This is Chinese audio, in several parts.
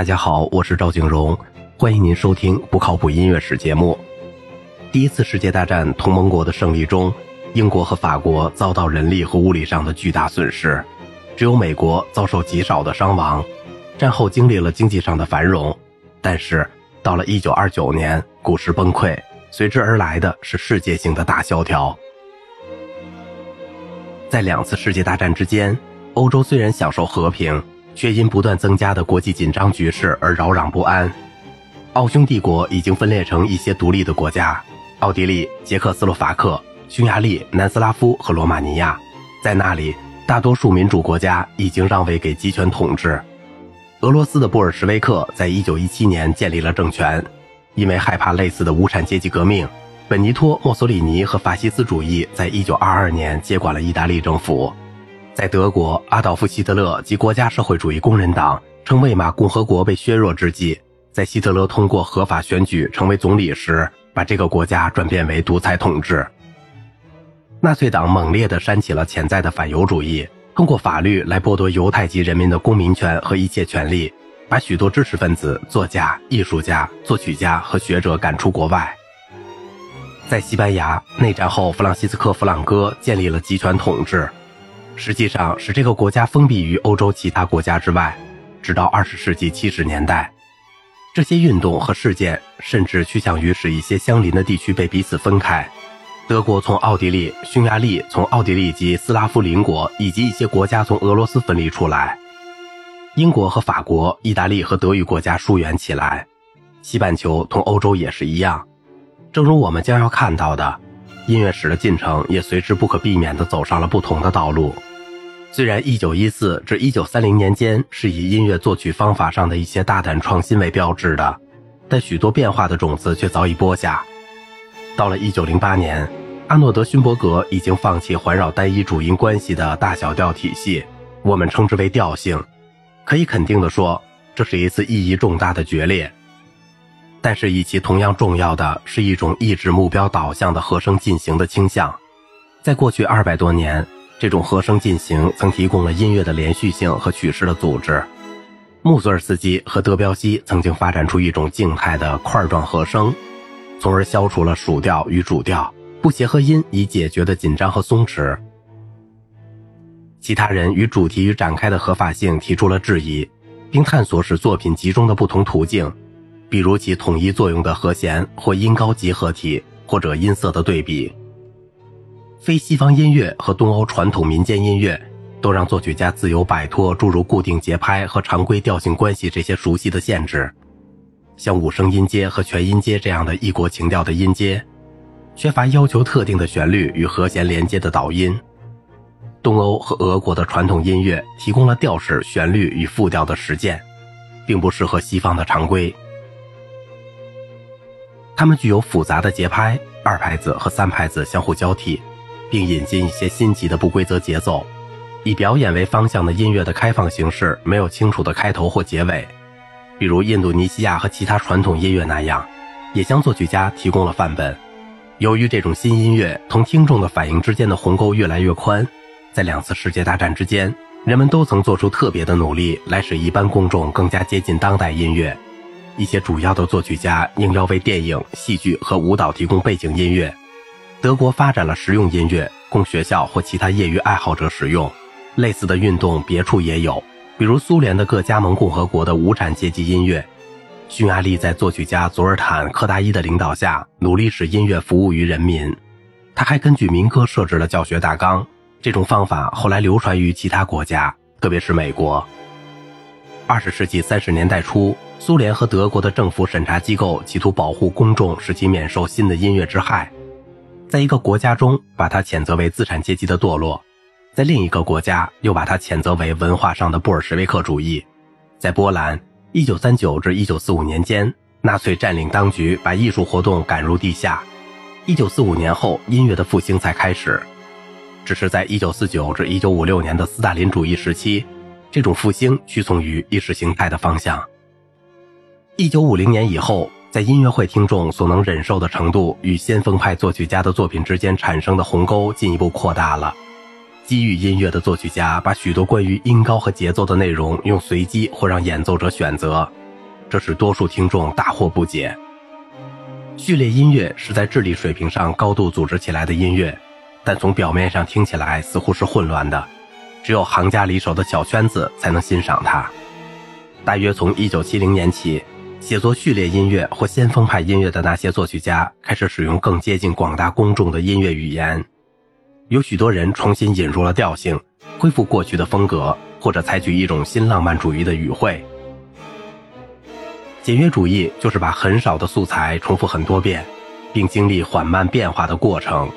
大家好，我是赵景荣，欢迎您收听不靠谱音乐史节目。第一次世界大战同盟国的胜利中，英国和法国遭到人力和物理上的巨大损失，只有美国遭受极少的伤亡。战后经历了经济上的繁荣，但是到了1929年，股市崩溃，随之而来的是世界性的大萧条。在两次世界大战之间，欧洲虽然享受和平。却因不断增加的国际紧张局势而扰攘不安。奥匈帝国已经分裂成一些独立的国家：奥地利、捷克斯洛伐克、匈牙利、南斯拉夫和罗马尼亚。在那里，大多数民主国家已经让位给集权统治。俄罗斯的布尔什维克在一九一七年建立了政权，因为害怕类似的无产阶级革命，本尼托·墨索里尼和法西斯主义在一九二二年接管了意大利政府。在德国，阿道夫·希特勒及国家社会主义工人党称魏玛共和国被削弱之际，在希特勒通过合法选举成为总理时，把这个国家转变为独裁统治。纳粹党猛烈地煽起了潜在的反犹主义，通过法律来剥夺犹太籍人民的公民权和一切权利，把许多知识分子、作家、艺术家、作曲家和学者赶出国外。在西班牙，内战后，弗朗西斯科·弗朗哥建立了集权统治。实际上使这个国家封闭于欧洲其他国家之外，直到二十世纪七十年代，这些运动和事件甚至趋向于使一些相邻的地区被彼此分开。德国从奥地利、匈牙利从奥地利及斯拉夫邻国以及一些国家从俄罗斯分离出来，英国和法国、意大利和德语国家疏远起来，西半球同欧洲也是一样。正如我们将要看到的，音乐史的进程也随之不可避免地走上了不同的道路。虽然1914至1930年间是以音乐作曲方法上的一些大胆创新为标志的，但许多变化的种子却早已播下。到了1908年，阿诺德·勋伯格已经放弃环绕单一主音关系的大小调体系，我们称之为调性。可以肯定地说，这是一次意义重大的决裂。但是，以其同样重要的是一种意志目标导向的和声进行的倾向。在过去二百多年。这种和声进行曾提供了音乐的连续性和曲式的组织。穆索尔斯基和德彪西曾经发展出一种静态的块状和声，从而消除了属调与主调不协和音以解决的紧张和松弛。其他人与主题与展开的合法性提出了质疑，并探索使作品集中的不同途径，比如其统一作用的和弦或音高集合体，或者音色的对比。非西方音乐和东欧传统民间音乐，都让作曲家自由摆脱诸如固定节拍和常规调性关系这些熟悉的限制，像五声音阶和全音阶这样的异国情调的音阶，缺乏要求特定的旋律与和弦连接的导音。东欧和俄国的传统音乐提供了调式、旋律与复调的实践，并不适合西方的常规。它们具有复杂的节拍，二拍子和三拍子相互交替。并引进一些新奇的不规则节奏，以表演为方向的音乐的开放形式没有清楚的开头或结尾，比如印度尼西亚和其他传统音乐那样，也向作曲家提供了范本。由于这种新音乐同听众的反应之间的鸿沟越来越宽，在两次世界大战之间，人们都曾做出特别的努力来使一般公众更加接近当代音乐。一些主要的作曲家应邀为电影、戏剧和舞蹈提供背景音乐。德国发展了实用音乐，供学校或其他业余爱好者使用。类似的运动别处也有，比如苏联的各加盟共和国的无产阶级音乐。匈牙利在作曲家佐尔坦·柯达伊的领导下，努力使音乐服务于人民。他还根据民歌设置了教学大纲。这种方法后来流传于其他国家，特别是美国。二十世纪三十年代初，苏联和德国的政府审查机构企图保护公众，使其免受新的音乐之害。在一个国家中，把它谴责为资产阶级的堕落；在另一个国家，又把它谴责为文化上的布尔什维克主义。在波兰，1939至1945年间，纳粹占领当局，把艺术活动赶入地下。1945年后，音乐的复兴才开始。只是在1949至1956年的斯大林主义时期，这种复兴屈从于意识形态的方向。1950年以后。在音乐会听众所能忍受的程度与先锋派作曲家的作品之间产生的鸿沟进一步扩大了。基于音乐的作曲家把许多关于音高和节奏的内容用随机或让演奏者选择，这使多数听众大惑不解。序列音乐是在智力水平上高度组织起来的音乐，但从表面上听起来似乎是混乱的，只有行家里手的小圈子才能欣赏它。大约从1970年起，写作序列音乐或先锋派音乐的那些作曲家开始使用更接近广大公众的音乐语言。有许多人重新引入了调性，恢复过去的风格，或者采取一种新浪漫主义的语汇。简约主义就是把很少的素材重复很多遍，并经历缓慢变化的过程。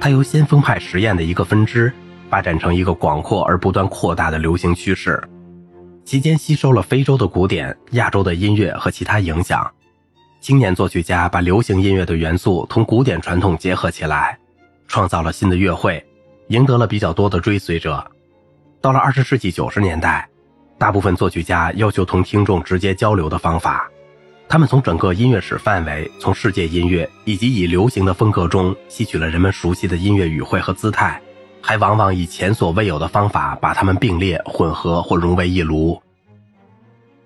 它由先锋派实验的一个分支，发展成一个广阔而不断扩大的流行趋势。期间吸收了非洲的古典、亚洲的音乐和其他影响。青年作曲家把流行音乐的元素同古典传统结合起来，创造了新的乐会，赢得了比较多的追随者。到了二十世纪九十年代，大部分作曲家要求同听众直接交流的方法。他们从整个音乐史范围、从世界音乐以及以流行的风格中吸取了人们熟悉的音乐语汇和姿态。还往往以前所未有的方法把它们并列、混合或融为一炉。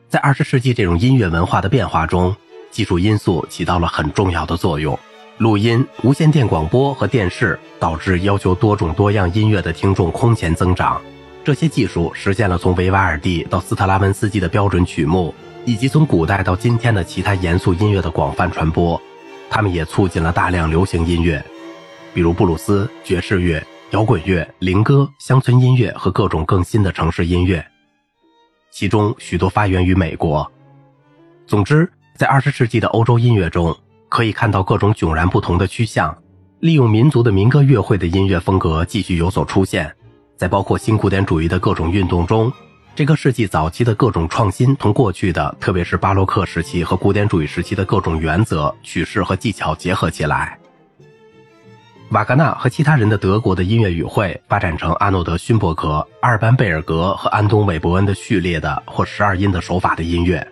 在二十世纪这种音乐文化的变化中，技术因素起到了很重要的作用。录音、无线电广播和电视导致要求多种多样音乐的听众空前增长。这些技术实现了从维瓦尔第到斯特拉文斯基的标准曲目，以及从古代到今天的其他严肃音乐的广泛传播。他们也促进了大量流行音乐，比如布鲁斯、爵士乐。摇滚乐、灵歌、乡村音乐和各种更新的城市音乐，其中许多发源于美国。总之，在二十世纪的欧洲音乐中，可以看到各种迥然不同的趋向。利用民族的民歌乐会的音乐风格继续有所出现。在包括新古典主义的各种运动中，这个世纪早期的各种创新同过去的，特别是巴洛克时期和古典主义时期的各种原则、曲式和技巧结合起来。瓦格纳和其他人的德国的音乐语汇发展成阿诺德·勋伯格、阿尔班·贝尔格和安东·韦伯恩的序列的或十二音的手法的音乐，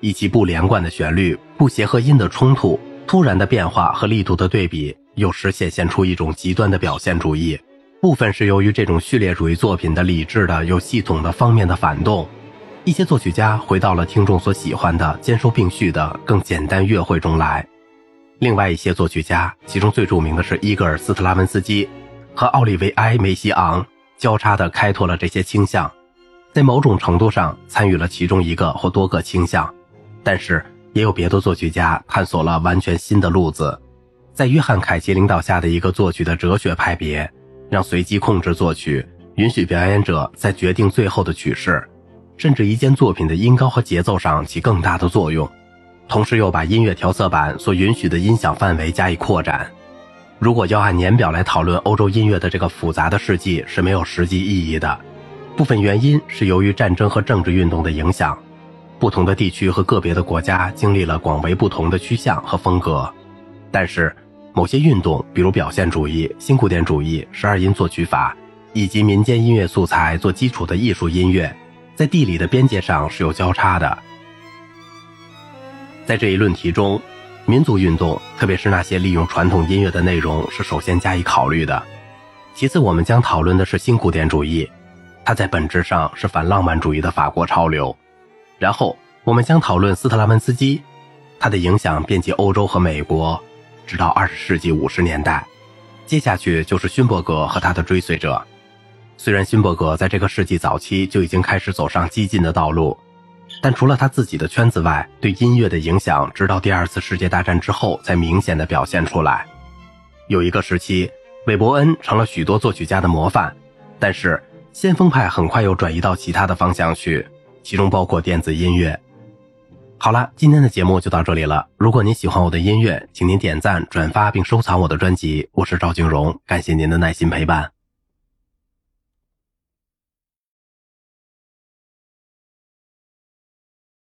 以及不连贯的旋律、不协和音的冲突、突然的变化和力度的对比，有时显现出一种极端的表现主义。部分是由于这种序列主义作品的理智的、有系统的方面的反动。一些作曲家回到了听众所喜欢的兼收并蓄的更简单乐会中来。另外一些作曲家，其中最著名的是伊戈尔·斯特拉文斯基和奥利维埃·梅西昂，交叉地开拓了这些倾向，在某种程度上参与了其中一个或多个倾向，但是也有别的作曲家探索了完全新的路子。在约翰·凯奇领导下的一个作曲的哲学派别，让随机控制作曲，允许表演者在决定最后的曲式，甚至一件作品的音高和节奏上起更大的作用。同时又把音乐调色板所允许的音响范围加以扩展。如果要按年表来讨论欧洲音乐的这个复杂的世纪是没有实际意义的。部分原因是由于战争和政治运动的影响，不同的地区和个别的国家经历了广为不同的趋向和风格。但是，某些运动，比如表现主义、新古典主义、十二音作曲法，以及民间音乐素材做基础的艺术音乐，在地理的边界上是有交叉的。在这一论题中，民族运动，特别是那些利用传统音乐的内容，是首先加以考虑的。其次，我们将讨论的是新古典主义，它在本质上是反浪漫主义的法国潮流。然后，我们将讨论斯特拉文斯基，他的影响遍及欧洲和美国，直到二十世纪五十年代。接下去就是勋伯格和他的追随者。虽然勋伯格在这个世纪早期就已经开始走上激进的道路。但除了他自己的圈子外，对音乐的影响直到第二次世界大战之后才明显的表现出来。有一个时期，韦伯恩成了许多作曲家的模范，但是先锋派很快又转移到其他的方向去，其中包括电子音乐。好了，今天的节目就到这里了。如果您喜欢我的音乐，请您点赞、转发并收藏我的专辑。我是赵静荣，感谢您的耐心陪伴。